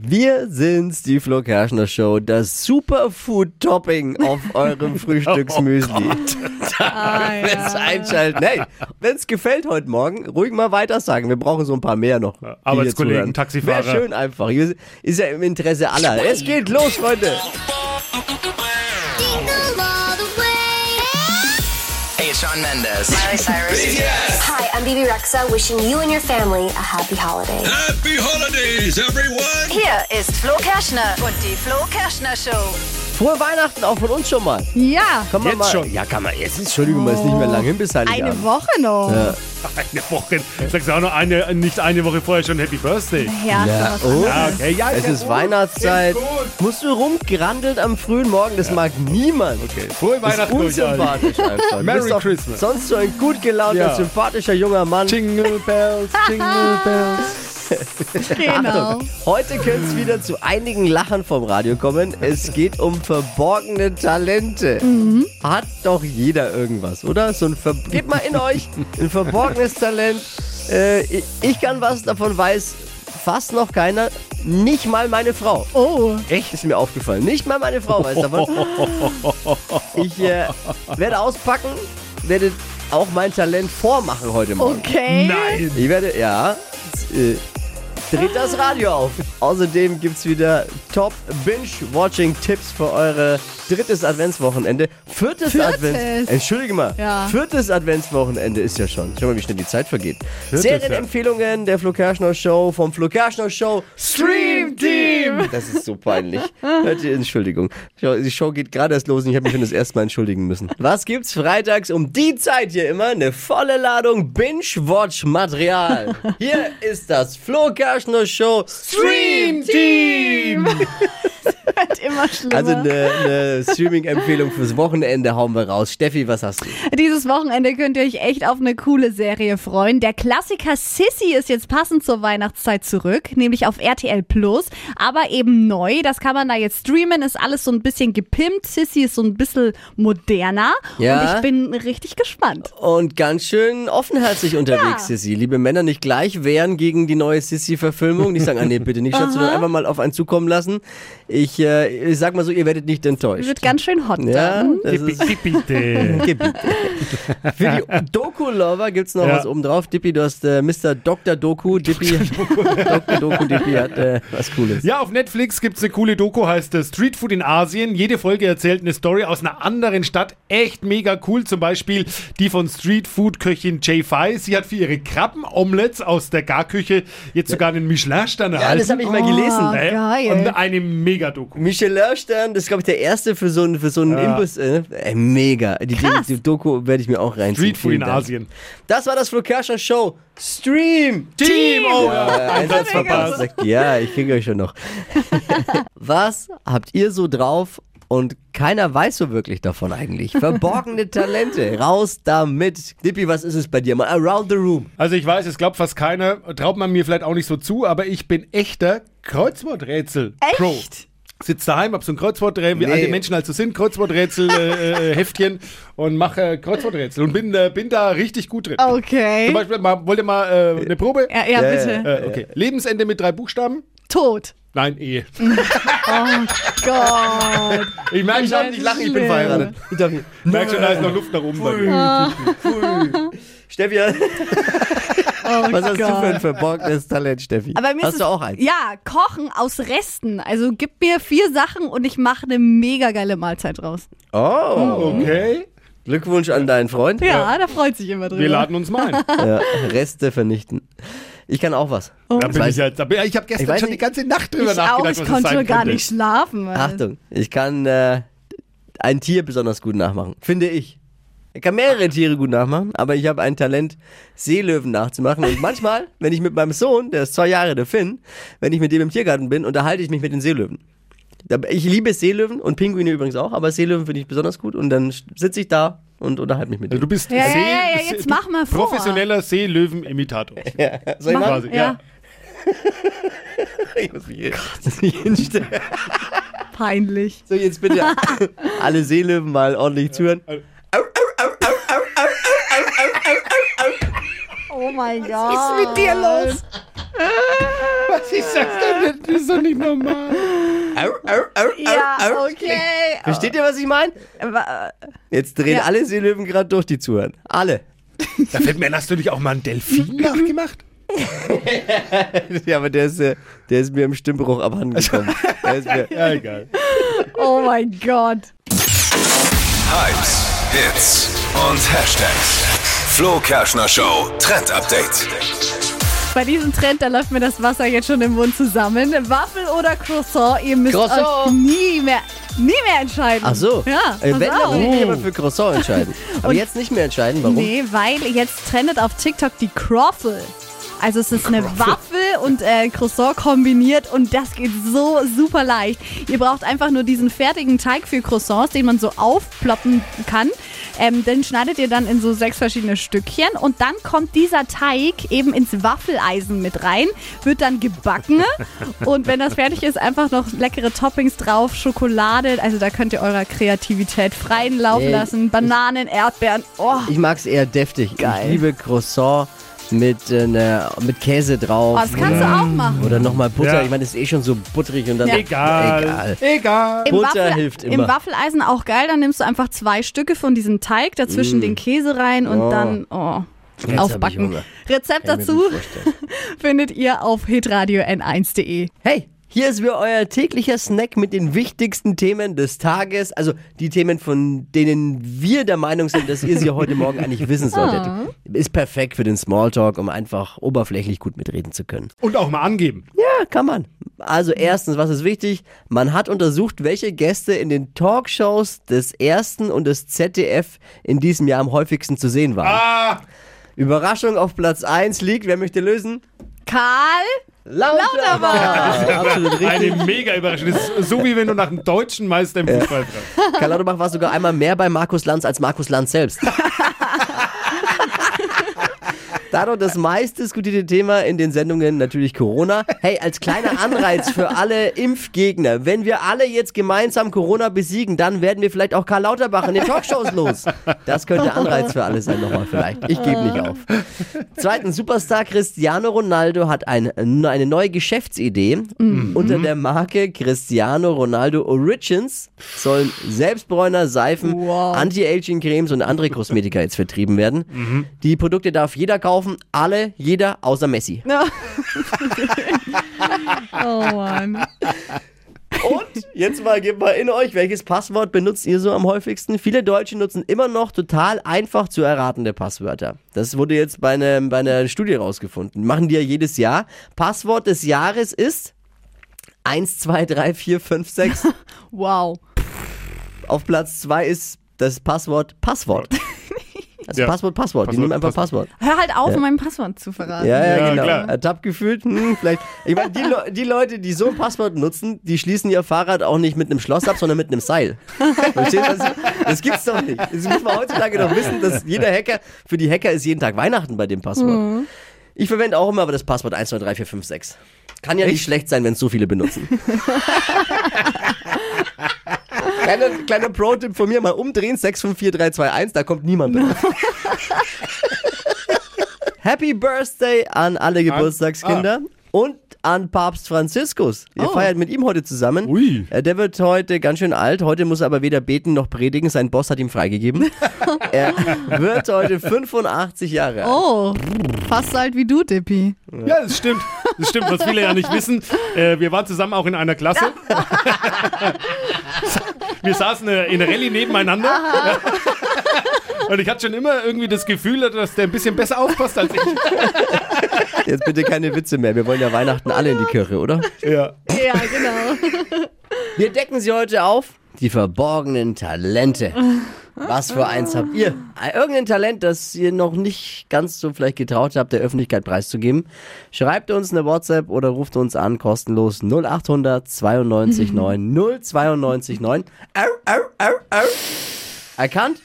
Wir sind's, die Flo Kerschner Show, das Superfood-Topping auf eurem Frühstücksmüsli. Ah, Wenn's einschalten. Hey, wenn's gefällt heute Morgen, ruhig mal weiter sagen. Wir brauchen so ein paar mehr noch. Arbeitskollegen. Taxifahrer. Wäre schön einfach. Ist ja im Interesse aller. Es geht los, Freunde. Hey, it's Sean Mendes. Miley Cyrus. Hi, I'm Bibi Rexa, wishing you and your family a happy holiday. Happy holidays, everyone! Hier ist Flo Kerschner und die Flo Kerschner Show. Frohe Weihnachten auch von uns schon mal. Ja, Kann man Jetzt mal, schon? Ja, kann man jetzt. Entschuldigung, mal ist nicht mehr lang hin bis Heiligabend. eine Woche noch. Eine Woche. Sagst du auch noch eine, nicht eine Woche vorher schon Happy Birthday? Ja, Ja, ist oh. Ja, okay, ja, Es ja, ist gut. Weihnachtszeit. Ist. Musst du rumgerandelt am frühen Morgen? Das mag niemand. Okay, frohe ist Weihnachten allen. unsympathisch einfach. Du Merry Christmas. Sonst so ein gut gelaunter, Ja. sympathischer junger Mann. Jingle Bells, Jingle Bells. Genau. Heute könnte es wieder zu einigen Lachern vom Radio kommen. Es geht um verborgene Talente. Mhm. Hat doch jeder irgendwas, oder? So ein Ver Geht mal in euch. Ein verborgenes Talent. Äh, ich, ich kann was, davon weiß fast noch keiner. Nicht mal meine Frau. Oh, Echt? Ist mir aufgefallen. Nicht mal meine Frau weiß davon. Ich äh, werde auspacken, werde auch mein Talent vormachen heute Morgen. okay. Nein. Ich werde, ja, äh, dreht das Radio auf. Außerdem gibt es wieder Top Binge-Watching-Tipps für eure drittes Adventswochenende. Viertes, Viertes? Advents... Entschuldige mal. Ja. Viertes Adventswochenende ist ja schon. Schau mal, wie schnell die Zeit vergeht. Viertes, Serienempfehlungen der Flo Kerschner Show vom Flo Kerschner Show Stream Team. Das ist so peinlich. Hört ihr, Entschuldigung. Die Show geht gerade erst los und ich habe mich schon das erste Mal entschuldigen müssen. Was gibt's freitags um die Zeit hier immer? Eine volle Ladung Binge-Watch-Material. Hier ist das Flo Kerschner Show Stream Team. Wird immer schlimmer. Also eine, eine Streaming-Empfehlung fürs Wochenende hauen wir raus. Steffi, was hast du? Dieses Wochenende könnt ihr euch echt auf eine coole Serie freuen. Der Klassiker Sissy ist jetzt passend zur Weihnachtszeit zurück, nämlich auf RTL Plus, aber eben neu. Das kann man da jetzt streamen, ist alles so ein bisschen gepimpt. Sissy ist so ein bisschen moderner Ja. und ich bin richtig gespannt. Und ganz schön offenherzig unterwegs, Ja. Sissy. Liebe Männer, nicht gleich wehren gegen die neue Sissy-Verfilmung. Nicht sagen, ah nee, bitte nicht, Schatz, sondern einfach mal auf einen zukommen lassen. Ich, äh, ich sag mal so, ihr werdet nicht enttäuscht. Wird ganz schön hot ja, dann. das ist Bitte. Gebiet. Für die Doku-Lover gibt's noch Ja. was oben drauf. Dippi, du hast äh, Mr. Dr. Doku. Dippi, Dr. Doku, Dippi hat äh, was Cooles. Ja, auf Netflix gibt's eine coole Doku, heißt äh, Street Food in Asien. Jede Folge erzählt eine Story aus einer anderen Stadt. Echt mega cool. Zum Beispiel die von Street Food Köchin Jay Fai. Sie hat für ihre Krabbenomelettes aus der Garküche jetzt sogar einen Michelin-Stern Ja, erhalten. das habe ich mal gelesen. Äh, geil. Und eine Mega-Doku. Michelin-Stern, das ist, glaube ich, der erste für so einen, für so einen Ja. Imbiss. Äh, mega. Die, die, die Doku werde ich mir auch reinziehen. Street Food Vielen in Dank. Asien. Das war das Flo Kerschner Show. Stream Team! Oh, Ja, ein Satz verpasst. Ja, ich kriege euch schon noch. Was habt ihr so drauf und keiner weiß so wirklich davon eigentlich? Verborgene Talente, raus damit. Dippi, was ist es bei dir? Mal around the room. Also ich weiß, es glaubt fast keiner, traut man mir vielleicht auch nicht so zu, aber ich bin echter Kreuzworträtsel-Pro. Echt? Sitz daheim, hab so ein Kreuzworträtsel, wie Nee. alte Menschen halt so sind, Kreuzworträtsel-Heftchen äh, Heftchen und mache äh, Kreuzworträtsel und bin, äh, bin da richtig gut drin. Okay. Zum Beispiel, mal, wollt ihr mal äh, eine Probe? Ja, ja, Ja, bitte. Äh, okay. Lebensende mit drei Buchstaben? Tot. Nein, Ehe. Gott. Ich merke schon, ich lache, ich bin verheiratet. Ich merke schon, da ist noch Luft nach oben bei mir. Steffi, was hast du für ein verborgenes Talent, Steffi? Aber mir hast ist du es, auch eins? Ja, kochen aus Resten. Also gib mir vier Sachen und ich mache eine mega geile Mahlzeit raus. Oh, Okay, Glückwunsch an deinen Freund. Ja, da freut sich immer drüber. wir laden uns mal ein. Ja, Reste vernichten. Ich kann auch was. Da bin ich jetzt. da bin- Ich habe gestern Ich schon die nicht. ganze Nacht drüber ich auch, nachgedacht, ich was konnte es sein gar könnte. nicht schlafen. Mann. Achtung, ich kann äh, ein Tier besonders gut nachmachen, finde ich. Ich kann mehrere Tiere gut nachmachen, aber ich habe ein Talent, Seelöwen nachzumachen. Und manchmal, wenn ich mit meinem Sohn, der ist zwei Jahre, der Finn, wenn ich mit dem im Tiergarten bin, unterhalte ich mich mit den Seelöwen. Ich liebe Seelöwen und Pinguine übrigens auch, aber Seelöwen finde ich besonders gut. Und dann sitze ich da und unterhalte mich mit Also denen. du bist Ja, ja, See, ja, ja, jetzt mach mal vor. professioneller Seelöwen-Imitator. Soll ich Mach-? Quasi, ja. ja. Ich muss mich hier nicht hinstellen. Peinlich. So, jetzt bitte alle Seelöwen mal ordentlich zuhören. Oh mein Gott. Was ist mit dir los? Was ich sag's doch nicht, das ist doch nicht normal. Au, au, au, Ja, okay. Versteht ihr, was ich meine? Jetzt drehen Ja. alle Seelöwen gerade durch, die zuhören. Alle. Da fällt mir ein, hast du nicht auch mal einen Delfin nachgemacht? Ja, aber der ist, äh, der ist mir im Stimmbruch abhanden gekommen. Der ist mir, Ja, egal. Oh mein Gott. Hypes, Hits und Hashtags. Flo Kerschner Show Trend Update. Bei diesem Trend, da läuft mir das Wasser jetzt schon im Mund zusammen. Waffel oder Croissant, ihr müsst Croissant. euch nie mehr, nie mehr entscheiden. ach so. Ja, äh, wenn, dann würde ich mich aber für Croissant entscheiden. Aber jetzt nicht mehr entscheiden. Warum? Nee, weil jetzt trendet auf TikTok die Croffle. Also es ist eine Waffel und äh, Croissant kombiniert und das geht so super leicht. Ihr braucht einfach nur diesen fertigen Teig für Croissants, den man so aufploppen kann. Ähm, den schneidet ihr dann in so sechs verschiedene Stückchen und dann kommt dieser Teig eben ins Waffeleisen mit rein, wird dann gebacken und wenn das fertig ist, einfach noch leckere Toppings drauf, Schokolade, also da könnt ihr eurer Kreativität freien Lauf Nee, lassen, Bananen, Erdbeeren, oh. Ich mag es eher deftig. Geil. Ich liebe Croissant mit, äh, ne, mit Käse drauf. Oh, das kannst du auch machen. Oder nochmal Butter. Ja. Ich meine, das ist eh schon so butterig und dann. Ja. Egal. Egal. Egal. Im Butter Waffel- hilft Im immer. Waffeleisen auch geil, dann nimmst du einfach zwei Stücke von diesem Teig, dazwischen den Käse rein und Oh. dann oh, Jetzt aufbacken. Rezept dazu findet ihr auf hitradio n1.de. Hey, hier ist wieder euer täglicher Snack mit den wichtigsten Themen des Tages. Also die Themen, von denen wir der Meinung sind, dass ihr sie heute Morgen eigentlich wissen solltet. Ist perfekt für den Smalltalk, um einfach oberflächlich gut mitreden zu können. Und auch mal angeben. Ja, kann man. Also erstens, was ist wichtig? Man hat untersucht, welche Gäste in den Talkshows des Ersten und des ZDF in diesem Jahr am häufigsten zu sehen waren. Ah, Überraschung auf Platz 1 liegt, wer möchte lösen? Karl? Lauterbach! Absolut richtig. eine mega Überraschung. Das ist so wie wenn du nach einem deutschen Meister im Fußball fragst. Karl Lauterbach war sogar einmal mehr bei Markus Lanz als Markus Lanz selbst. Dadurch das meistdiskutierte Thema in den Sendungen natürlich Corona. Hey, als kleiner Anreiz für alle Impfgegner, wenn wir alle jetzt gemeinsam Corona besiegen, dann werden wir vielleicht auch Karl Lauterbach in den Talkshows los. Das könnte Anreiz für alle sein nochmal vielleicht. Ich gebe nicht auf. Zweitens, Superstar Cristiano Ronaldo hat ein, eine neue Geschäftsidee. Unter der Marke Cristiano Ronaldo Origins sollen Selbstbräuner, Seifen, Wow. Anti-Aging-Cremes und andere Kosmetika jetzt vertrieben werden. Die Produkte darf jeder kaufen, alle, jeder, außer Messi. oh Mann. Und jetzt mal, gebt mal in euch, welches Passwort benutzt ihr so am häufigsten? Viele Deutsche nutzen immer noch total einfach zu erratende Passwörter. Das wurde jetzt bei, einer- bei einer Studie rausgefunden. Machen die ja jedes Jahr. Passwort des Jahres ist 1, 2, 3, 4, 5, 6. Wow. Auf Platz 2 ist das Passwort Passwort. Also Ja. Passwort, Passwort. Die Passwort, nehmen einfach Passwort. Hör halt auf, mein Passwort zu verraten. Ja, ja, Ja, genau. klar. Ertappt gefühlt, hm, vielleicht. Ich meine, die, Le die Leute, die so ein Passwort nutzen, die schließen ihr Fahrrad auch nicht mit einem Schloss ab, sondern mit einem Seil. Verstehst du? Das, das gibt's doch nicht. Das muss man heutzutage doch wissen, dass jeder Hacker, für die Hacker ist jeden Tag Weihnachten bei dem Passwort. Ich verwende auch immer aber das Passwort 1, 2, 3, 4, 5, 6. Kann ja nicht schlecht sein, wenn es so viele benutzen. kleiner, kleiner Pro-Tipp von mir, mal umdrehen, 6, 5, 4, 3, 2, 1, da kommt niemand drauf. Happy Birthday an alle Geburtstagskinder und an Papst Franziskus. Ihr Oh. feiert mit ihm heute zusammen. Ui. Äh, Der wird heute ganz schön alt. Heute muss er aber weder beten noch predigen. Sein Boss hat ihm freigegeben. er wird heute 85 Jahre alt. Oh, fast so alt wie du, Dippi. Ja, das stimmt. Das stimmt, was viele ja nicht wissen. Äh, wir waren zusammen auch in einer Klasse. wir saßen äh, in der Rallye nebeneinander. Und ich hatte schon immer irgendwie das Gefühl, dass der ein bisschen besser aufpasst als ich. Jetzt bitte keine Witze mehr. Wir wollen ja Weihnachten alle in die Kirche, oder? Ja. Ja, genau. Wir decken sie heute auf. Die verborgenen Talente. Was für eins habt ihr? Äh, Irgendein Talent, das ihr noch nicht ganz so vielleicht getraut habt, der Öffentlichkeit preiszugeben? Schreibt uns eine WhatsApp oder ruft uns an, kostenlos 0800 92 9 092 9. Au, au, au, au. Erkannt?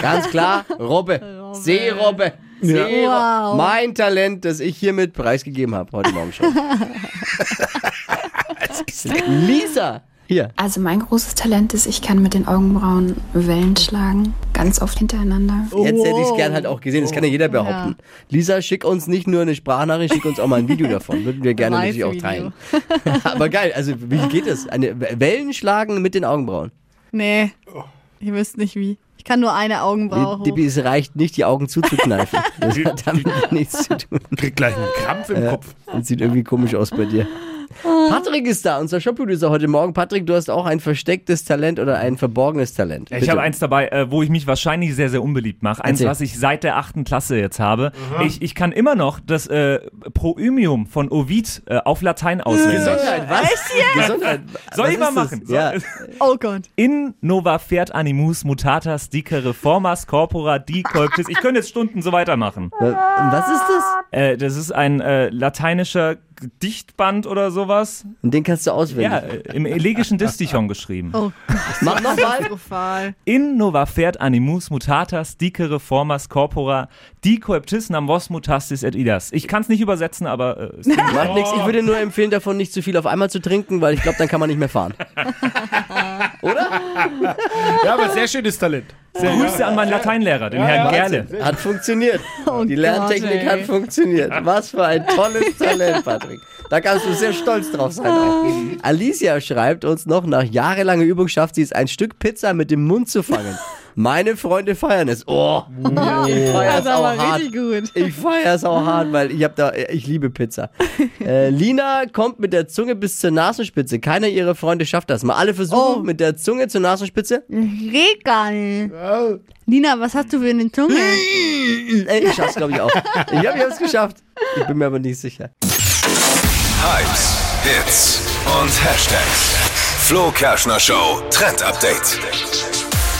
Ganz klar, Robbe. Seerobbe. Seerobbe. Wow. Mein Talent, das ich hiermit preisgegeben habe heute Morgen schon. Lisa, hier. Also mein großes Talent ist, ich kann mit den Augenbrauen Wellen schlagen. ganz oft hintereinander. Jetzt hätte ich es gern halt auch gesehen, das kann ja jeder behaupten. Lisa, schick uns nicht nur eine Sprachnachricht, schick uns auch mal ein Video davon. Würden wir gerne natürlich auch teilen. Aber geil, also wie geht es? Eine Wellen schlagen mit den Augenbrauen. Nee, ihr wisst nicht wie. Ich kann nur eine Augenbraue. Dippi, es reicht nicht, die Augen zuzukneifen. Das hat damit nichts zu tun. Krieg gleich einen Krampf im Kopf. Das sieht irgendwie komisch aus bei dir. Patrick ist da, unser Shop-Producer heute Morgen. Patrick, du hast auch ein verstecktes Talent oder ein verborgenes Talent. Ich habe eins dabei, äh, wo ich mich wahrscheinlich sehr, sehr unbeliebt mache. Eins, Erzähl. was ich seit der achten Klasse jetzt habe. Ich, ich kann immer noch das äh, Proimium von Ovid äh, auf Latein auswendig. Gesundheit, was? Gesundheit. Soll Was ich mal machen? Ja. Oh Gott. In nova fert animus mutatas dice reformas corpora dicolptis. Ich könnte jetzt Stunden so weitermachen. Was ist das? Äh, das ist ein äh, lateinischer Gedichtband oder sowas. Und den kannst du auswendig. Ja, im elegischen Distichon geschrieben. Oh Gott. Mach nochmal. In nova fert animus mutatas dice reformas corpora dicoeptis nam vos mutastis et idas. Ich kann es nicht übersetzen, aber äh, es Macht nichts. Ich würde nur empfehlen, davon nicht zu viel auf einmal zu trinken, weil ich glaube, dann kann man nicht mehr fahren. Ja, aber sehr schönes Talent. Sehr Grüße an meinen Lateinlehrer, den Herrn Gerle. Hat funktioniert. Oh Die Gott, Lerntechnik ey. hat funktioniert. Was für ein tolles Talent, Patrick. Da kannst du sehr stolz drauf sein. Auch. Alicia schreibt uns noch, nach jahrelanger Übung schafft sie es, ein Stück Pizza mit dem Mund zu fangen. Meine Freunde feiern es. Oh, ich feiere es auch aber hart. richtig gut. Ich feiere es auch hart, weil ich hab da, ich liebe Pizza. Äh, Lina kommt mit der Zunge bis zur Nasenspitze. Keiner ihrer Freunde schafft das. Mal alle versuchen Oh. mit der Zunge zur Nasenspitze. Geht gar nicht. Lina, was hast du für eine Zunge? Ey, ich schaff's, glaube ich, auch. Ich habe es geschafft. Ich bin mir aber nicht sicher. Hypes, Hits und Hashtags. Flo Kerschner Show Trend Update.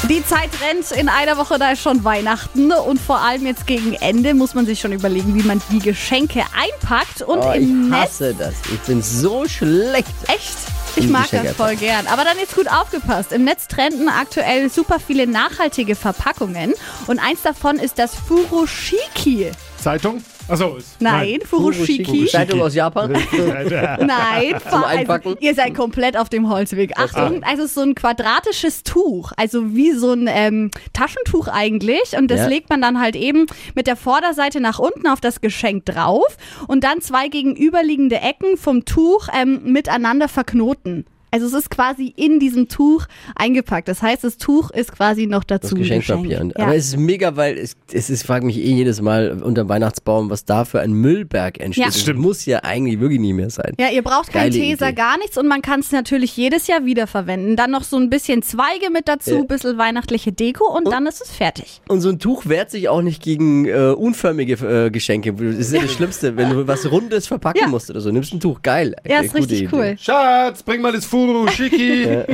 Die Zeit rennt. In einer Woche, da ist schon Weihnachten. Und vor allem jetzt gegen Ende muss man sich schon überlegen, wie man die Geschenke einpackt. Und Oh, ich im Netz. hasse das. Ich bin so schlecht. Echt? Ich mag Geschenke das voll gern. Aber dann jetzt gut aufgepasst. Im Netz trenden aktuell super viele nachhaltige Verpackungen. Und eins davon ist das Furoshiki. Zeitung? Achso. ist- Nein, Furoshiki. Zeitung aus Japan. Nein, also, ihr seid komplett auf dem Holzweg. Achtung, also so ein quadratisches Tuch, also wie so ein ähm, Taschentuch eigentlich. Und das Ja. legt man dann halt eben mit der Vorderseite nach unten auf das Geschenk drauf und dann zwei gegenüberliegende Ecken vom Tuch ähm, miteinander verknoten. Also es ist quasi in diesem Tuch eingepackt. Das heißt, das Tuch ist quasi noch dazu Das Geschenkpapier. geschenkt. Und, Ja. Aber es ist mega, weil es, es ist, frage mich eh jedes Mal unter dem Weihnachtsbaum, was da für ein Müllberg entsteht. Ja. Das Stimmt. muss ja eigentlich wirklich nie mehr sein. Ja, ihr braucht kein Geile Teser, gar nichts und man kann es natürlich jedes Jahr wiederverwenden. Dann noch so ein bisschen Zweige mit dazu, Ja. bisschen weihnachtliche Deko und dann ist es fertig. Und so ein Tuch wehrt sich auch nicht gegen äh, unförmige äh, Geschenke. Das ist ja das Schlimmste, wenn du was Rundes verpacken Ja. musst oder so. Nimmst ein Tuch, geil. Ja, Äh, ist richtig Idee. cool. Schatz, bring mal das Furoshiki.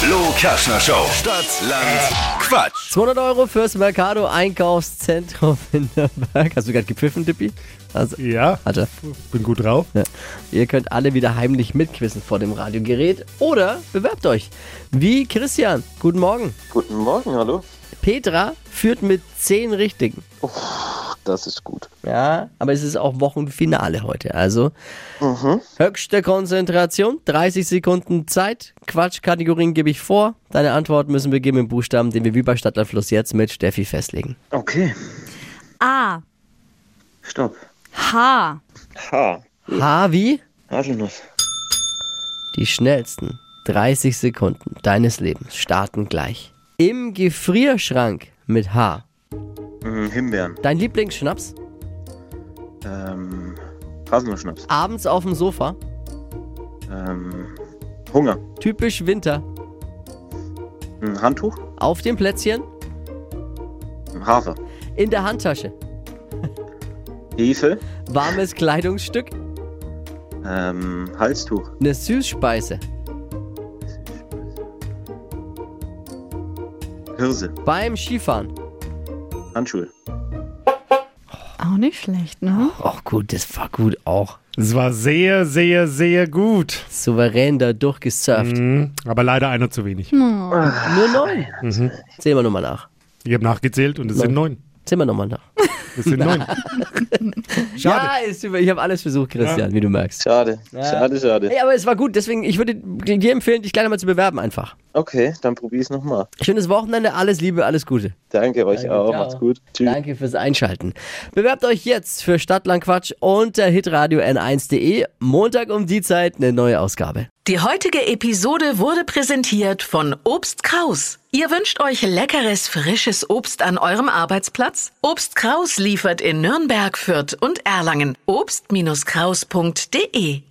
Flo Kerschner Show. Stadt, Land, Quatsch. 200 Euro fürs Mercado Einkaufszentrum in Nürnberg. Hast du gerade gepfiffen, Dippi? Also, ja, hat er. bin gut drauf. Ja. Ihr könnt alle wieder heimlich mitquissen vor dem Radiogerät oder bewerbt euch. Wie Christian. Guten Morgen. Guten Morgen, hallo. Petra führt mit 10 Richtigen. Das ist gut. Ja, aber es ist auch Wochenfinale heute. Also höchste Konzentration, 30 Sekunden Zeit. Quatschkategorien gebe ich vor. Deine Antwort müssen wir geben im Buchstaben, den wir wie bei Stadtlandfluss jetzt mit Steffi festlegen. Okay, A, stopp. H, H. H wie? Haselnuss. Die schnellsten 30 Sekunden deines Lebens starten gleich. Im Gefrierschrank mit H. Mhm, Himbeeren. Dein Lieblingsschnaps? Ähm, Haselnussschnaps. Abends auf dem Sofa? Ähm, Hunger. Typisch Winter. Ein Handtuch. Auf dem Plätzchen? Ein Hafer. In der Handtasche. Hefe. Warmes Kleidungsstück? Ähm, Halstuch. Eine Süßspeise. Hirse. Beim Skifahren. Handschuhe. auch nicht schlecht, ne? Ach gut, das war gut auch. Es war sehr, sehr, sehr gut. Souverän da durchgesurft. Mhm, aber leider einer zu wenig. Nur neun. Mhm. Zählen wir nochmal nach. Ich habe nachgezählt und es sind neun. Zählen wir nochmal nach. Es sind neun. Schade. Ja, ist über, ich habe alles versucht, Christian, wie du merkst. Schade. Schade, schade. Ey, aber es war gut, deswegen, ich würde dir empfehlen, dich gleich mal zu bewerben einfach. Okay, dann probier's nochmal. Schönes Wochenende, alles Liebe, alles Gute. Danke euch Danke, auch. ciao. Macht's gut. Tschüss. Danke fürs Einschalten. Bewerbt euch jetzt für Stadtlandquatsch unter hitradio n1.de. Montag um die Zeit eine neue Ausgabe. Die heutige Episode wurde präsentiert von Obst Kraus. Ihr wünscht euch leckeres, frisches Obst an eurem Arbeitsplatz? Obst Kraus liefert in Nürnberg, Fürth und Erlangen. Obst-Kraus.de